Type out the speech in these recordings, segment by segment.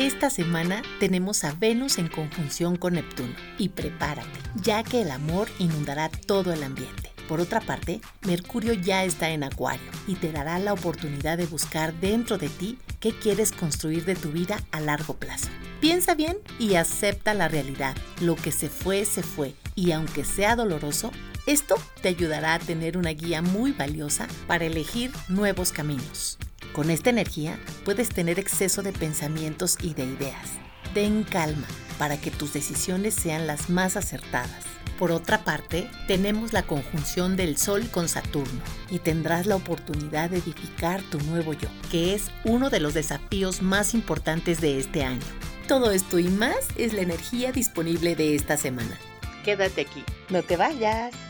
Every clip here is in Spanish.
Esta semana tenemos a Venus en conjunción con Neptuno y prepárate, ya que el amor inundará todo el ambiente. Por otra parte, Mercurio ya está en Acuario y te dará la oportunidad de buscar dentro de ti qué quieres construir de tu vida a largo plazo. Piensa bien y acepta la realidad. Lo que se fue, se fue. Y aunque sea doloroso, esto te ayudará a tener una guía muy valiosa para elegir nuevos caminos. Con esta energía puedes tener exceso de pensamientos y de ideas. Ten calma para que tus decisiones sean las más acertadas. Por otra parte, tenemos la conjunción del Sol con Saturno y tendrás la oportunidad de edificar tu nuevo yo, que es uno de los desafíos más importantes de este año. Todo esto y más es la energía disponible de esta semana. Quédate aquí, no te vayas.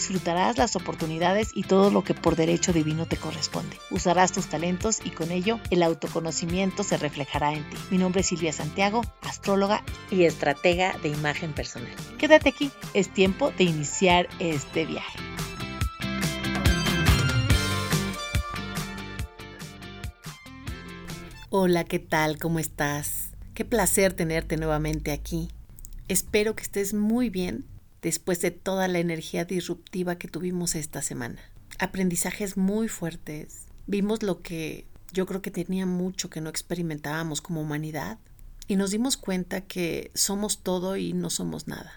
Disfrutarás las oportunidades y todo lo que por derecho divino te corresponde. Usarás tus talentos y con ello el autoconocimiento se reflejará en ti. Mi nombre es Silvia Santiago, astróloga y estratega de imagen personal. Quédate aquí, es tiempo de iniciar este viaje. Hola, ¿qué tal? ¿Cómo estás? Qué placer tenerte nuevamente aquí. Espero que estés muy bien después de toda la energía disruptiva que tuvimos esta semana. Aprendizajes muy fuertes. Vimos lo que yo creo que tenía mucho que no experimentábamos como humanidad y nos dimos cuenta que somos todo y no somos nada.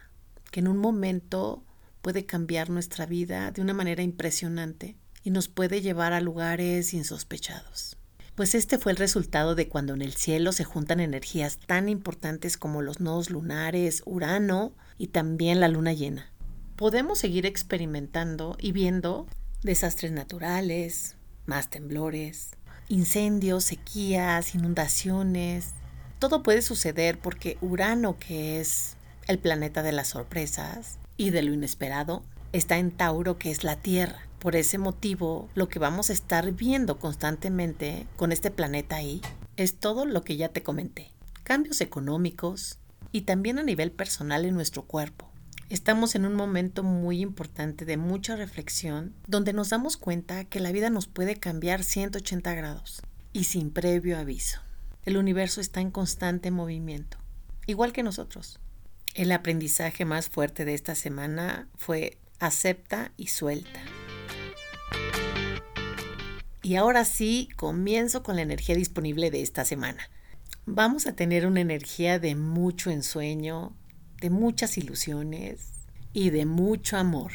Que en un momento puede cambiar nuestra vida de una manera impresionante y nos puede llevar a lugares insospechados. Pues este fue el resultado de cuando en el cielo se juntan energías tan importantes como los nodos lunares, Urano y también la luna llena. Podemos seguir experimentando y viendo desastres naturales, más temblores, incendios, sequías, inundaciones. Todo puede suceder porque Urano, que es el planeta de las sorpresas y de lo inesperado, está en Tauro, que es la Tierra. Por ese motivo, lo que vamos a estar viendo constantemente con este planeta ahí es todo lo que ya te comenté. Cambios económicos, y también a nivel personal en nuestro cuerpo. Estamos en un momento muy importante de mucha reflexión donde nos damos cuenta que la vida nos puede cambiar 180 grados y sin previo aviso. El universo está en constante movimiento, igual que nosotros. El aprendizaje más fuerte de esta semana fue acepta y suelta. Y ahora sí, comienzo con la energía disponible de esta semana vamos a tener una energía de mucho ensueño, de muchas ilusiones y de mucho amor.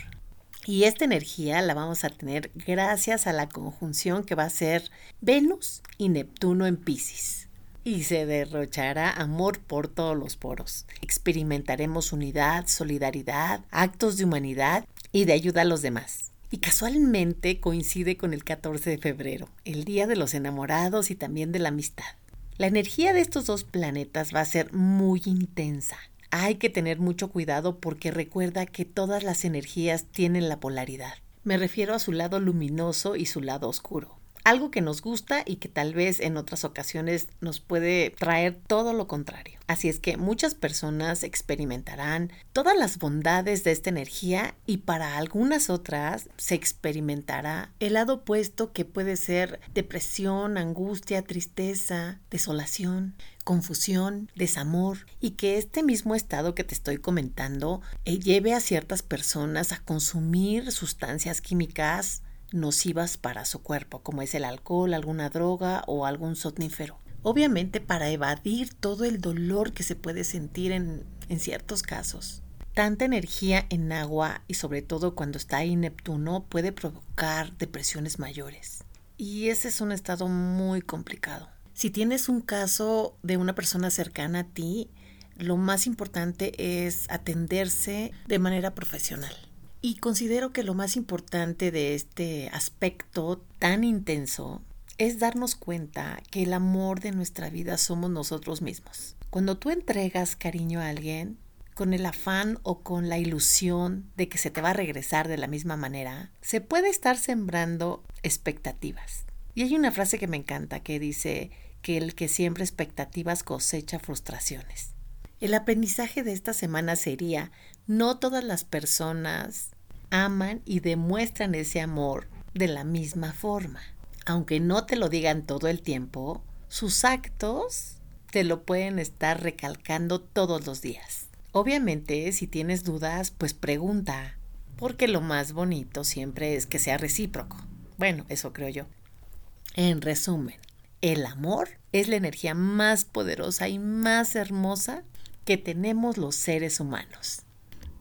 Y esta energía la vamos a tener gracias a la conjunción que va a ser Venus y Neptuno en Pisces. Y se derrochará amor por todos los poros. Experimentaremos unidad, solidaridad, actos de humanidad y de ayuda a los demás. Y casualmente coincide con el 14 de febrero, el Día de los Enamorados y también de la Amistad. La energía de estos dos planetas va a ser muy intensa. Hay que tener mucho cuidado porque recuerda que todas las energías tienen la polaridad. Me refiero a su lado luminoso y su lado oscuro algo que nos gusta y que tal vez en otras ocasiones nos puede traer todo lo contrario. Así es que muchas personas experimentarán todas las bondades de esta energía y para algunas otras se experimentará el lado opuesto que puede ser depresión, angustia, tristeza, desolación confusión, desamor y que este mismo estado que te estoy comentando eh, lleve a ciertas personas a consumir sustancias químicas nocivas para su cuerpo, como es el alcohol, alguna droga o algún somnífero. Obviamente para evadir todo el dolor que se puede sentir en, en ciertos casos. Tanta energía en agua y sobre todo cuando está ahí Neptuno puede provocar depresiones mayores. Y ese es un estado muy complicado. Si tienes un caso de una persona cercana a ti, lo más importante es atenderse de manera profesional. Y considero que lo más importante de este aspecto tan intenso es darnos cuenta que el amor de nuestra vida somos nosotros mismos. Cuando tú entregas cariño a alguien, con el afán o con la ilusión de que se te va a regresar de la misma manera, se puede estar sembrando expectativas. Y hay una frase que me encanta que dice que el que siembra expectativas cosecha frustraciones. El aprendizaje de esta semana sería, no todas las personas aman y demuestran ese amor de la misma forma aunque no te lo digan todo el tiempo, sus actos te lo pueden estar recalcando todos los días. Obviamente, si tienes dudas, pues pregunta, porque lo más bonito siempre es que sea recíproco. Bueno, eso creo yo. En resumen, el amor es la energía más poderosa y más hermosa que tenemos los seres humanos.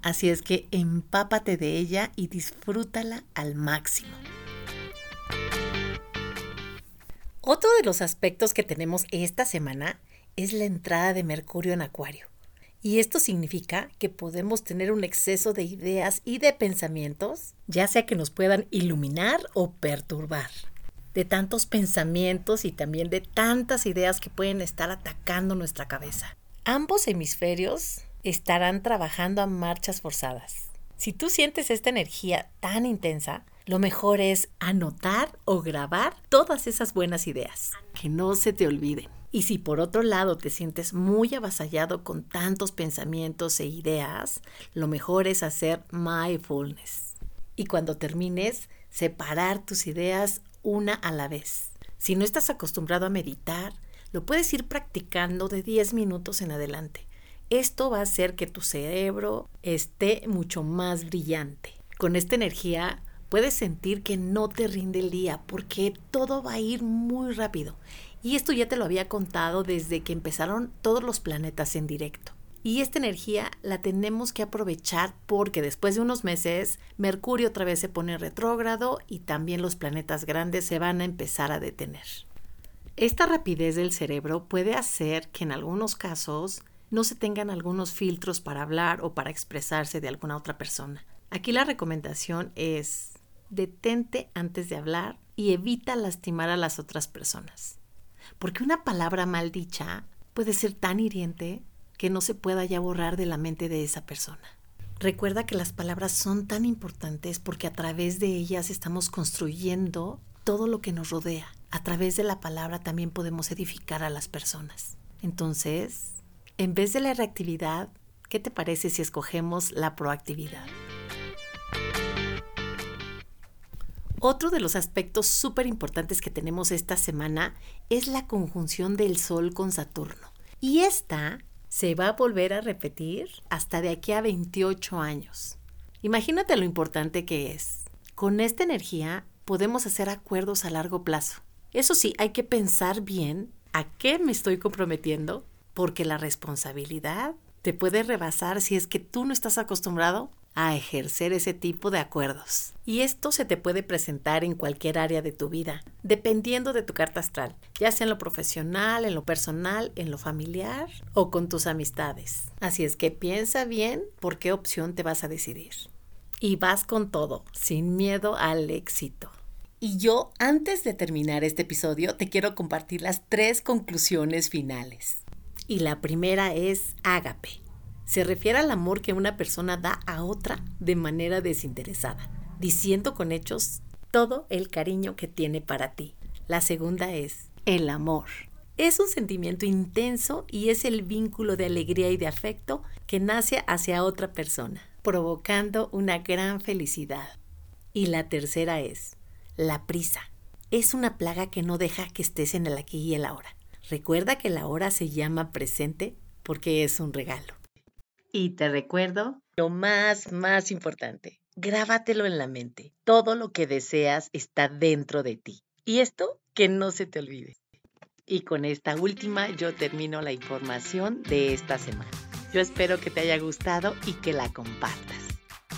Así es que empápate de ella y disfrútala al máximo. Otro de los aspectos que tenemos esta semana es la entrada de Mercurio en Acuario. Y esto significa que podemos tener un exceso de ideas y de pensamientos, ya sea que nos puedan iluminar o perturbar. De tantos pensamientos y también de tantas ideas que pueden estar atacando nuestra cabeza. Ambos hemisferios estarán trabajando a marchas forzadas. Si tú sientes esta energía tan intensa, lo mejor es anotar o grabar todas esas buenas ideas, que no se te olviden. Y si por otro lado te sientes muy avasallado con tantos pensamientos e ideas, lo mejor es hacer mindfulness. Y cuando termines, separar tus ideas una a la vez. Si no estás acostumbrado a meditar, lo puedes ir practicando de 10 minutos en adelante. Esto va a hacer que tu cerebro esté mucho más brillante. Con esta energía puedes sentir que no te rinde el día porque todo va a ir muy rápido. Y esto ya te lo había contado desde que empezaron todos los planetas en directo. Y esta energía la tenemos que aprovechar porque después de unos meses Mercurio otra vez se pone retrógrado y también los planetas grandes se van a empezar a detener. Esta rapidez del cerebro puede hacer que en algunos casos no se tengan algunos filtros para hablar o para expresarse de alguna otra persona. Aquí la recomendación es detente antes de hablar y evita lastimar a las otras personas. Porque una palabra mal dicha puede ser tan hiriente que no se pueda ya borrar de la mente de esa persona. Recuerda que las palabras son tan importantes porque a través de ellas estamos construyendo todo lo que nos rodea. A través de la palabra también podemos edificar a las personas. Entonces, en vez de la reactividad, ¿qué te parece si escogemos la proactividad? Otro de los aspectos súper importantes que tenemos esta semana es la conjunción del Sol con Saturno. Y esta se va a volver a repetir hasta de aquí a 28 años. Imagínate lo importante que es. Con esta energía podemos hacer acuerdos a largo plazo. Eso sí, hay que pensar bien a qué me estoy comprometiendo, porque la responsabilidad te puede rebasar si es que tú no estás acostumbrado a ejercer ese tipo de acuerdos. Y esto se te puede presentar en cualquier área de tu vida, dependiendo de tu carta astral, ya sea en lo profesional, en lo personal, en lo familiar o con tus amistades. Así es que piensa bien por qué opción te vas a decidir. Y vas con todo, sin miedo al éxito. Y yo, antes de terminar este episodio, te quiero compartir las tres conclusiones finales. Y la primera es ágape se refiere al amor que una persona da a otra de manera desinteresada, diciendo con hechos todo el cariño que tiene para ti. La segunda es el amor. Es un sentimiento intenso y es el vínculo de alegría y de afecto que nace hacia otra persona, provocando una gran felicidad. Y la tercera es la prisa. Es una plaga que no deja que estés en el aquí y el ahora. Recuerda que la hora se llama presente porque es un regalo. Y te recuerdo lo más, más importante. Grábatelo en la mente. Todo lo que deseas está dentro de ti. Y esto que no se te olvide. Y con esta última yo termino la información de esta semana. Yo espero que te haya gustado y que la compartas.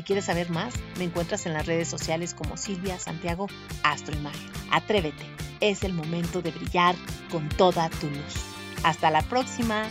Si quieres saber más, me encuentras en las redes sociales como Silvia Santiago Astroimagen. Atrévete, es el momento de brillar con toda tu luz. Hasta la próxima.